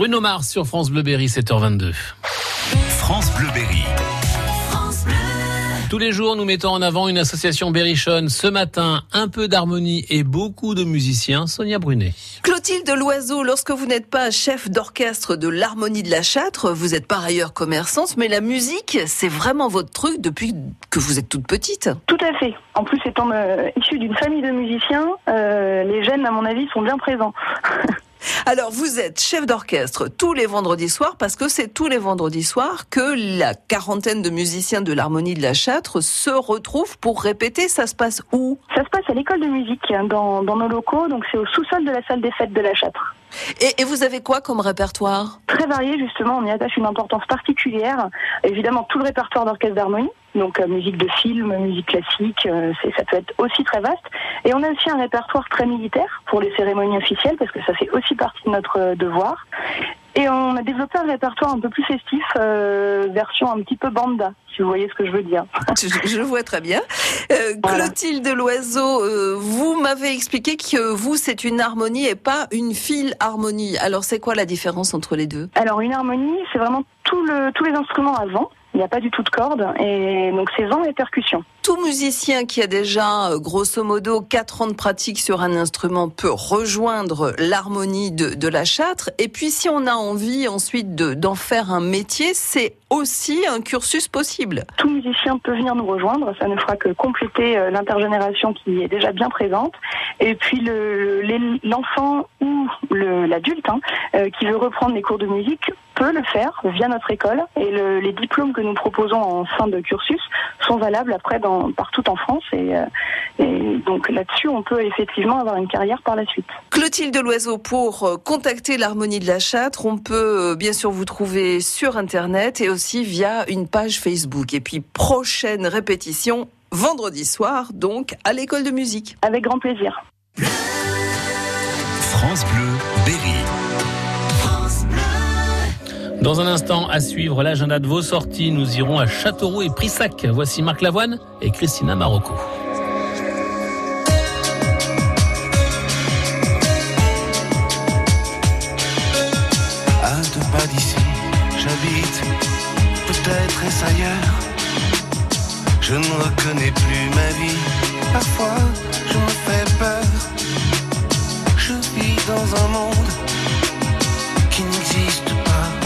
Bruno Mars sur France Bleu Berry, 7h22. France Bleu Berry. Tous les jours, nous mettons en avant une association berrichonne. Ce matin, un peu d'harmonie et beaucoup de musiciens. Sonia Brunet. Clotilde Loiseau, lorsque vous n'êtes pas chef d'orchestre de l'harmonie de la Châtre, vous êtes par ailleurs commerçante, mais la musique, c'est vraiment votre truc depuis que vous êtes toute petite. Tout à fait. En plus, étant euh, issue d'une famille de musiciens, euh, les gènes, à mon avis, sont bien présents. Alors, vous êtes chef d'orchestre tous les vendredis soirs parce que c'est tous les vendredis soirs que la quarantaine de musiciens de l'harmonie de la Châtre se retrouvent pour répéter. Ça se passe où? Ça se passe à l'école de musique, hein, dans, dans nos locaux, donc c'est au sous-sol de la salle des fêtes de la Châtre. et, et vous avez quoi comme répertoire? Très varié, justement, on y attache une importance particulière. Évidemment, tout le répertoire d'orchestre d'harmonie, donc euh, musique de film, musique classique, euh, ça peut être aussi très vaste. Et on a aussi un répertoire très militaire pour les cérémonies officielles, parce que ça fait aussi partie de notre euh, devoir. Et on a développé un répertoire un peu plus festif, euh, version un petit peu banda, si vous voyez ce que je veux dire. je, je vois très bien. Euh, Voilà. Clotilde Loiseau, euh, vous m'avez expliqué que vous, c'est une harmonie et pas une philharmonie. Alors, c'est quoi la différence entre les deux? Alors une harmonie, c'est vraiment tout le, tous les instruments à vent. Il n'y a pas du tout de cordes, et donc c'est vent et percussion. Tout musicien qui a déjà, euh, grosso modo, 4 ans de pratique sur un instrument peut rejoindre l'harmonie de, de la châtre. Et puis, si on a envie ensuite de- d'en faire un métier, c'est aussi un cursus possible. Tout musicien peut venir nous rejoindre, ça ne fera que compléter euh, l'intergénération qui est déjà bien présente. Et puis le- l'enfant ou le- l'adulte hein, euh, qui veut reprendre les cours de musique peut le faire via notre école. Et le- les diplômes que nous proposons en fin de cursus sont valables après dans, partout en France. Et, euh, et donc là-dessus, on peut effectivement avoir une carrière par la suite. Clotilde Loiseau, pour euh, contacter l'harmonie de la châtre, on peut euh, bien sûr vous trouver sur Internet et aussi via une page Facebook. Et puis, prochaine répétition, vendredi soir, donc, à l'école de musique. Avec grand plaisir. France Bleu Berry. Dans un instant, à suivre l'agenda de vos sorties, nous irons à Châteauroux et Prissac. Voici Marc Lavoine et Christina Marocco. Je ne reconnais plus ma vie, parfois je